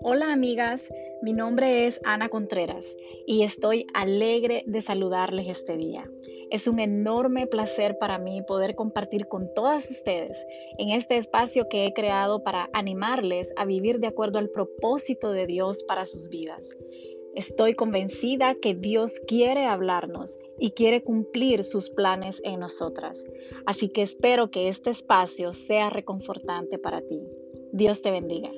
Hola amigas, mi nombre es Ana Contreras y estoy alegre de saludarles este día. Es un enorme placer para mí poder compartir con todas ustedes en este espacio que he creado para animarles a vivir de acuerdo al propósito de Dios para sus vidas. Estoy convencida que Dios quiere hablarnos y quiere cumplir sus planes en nosotras. Así que espero que este espacio sea reconfortante para ti. Dios te bendiga.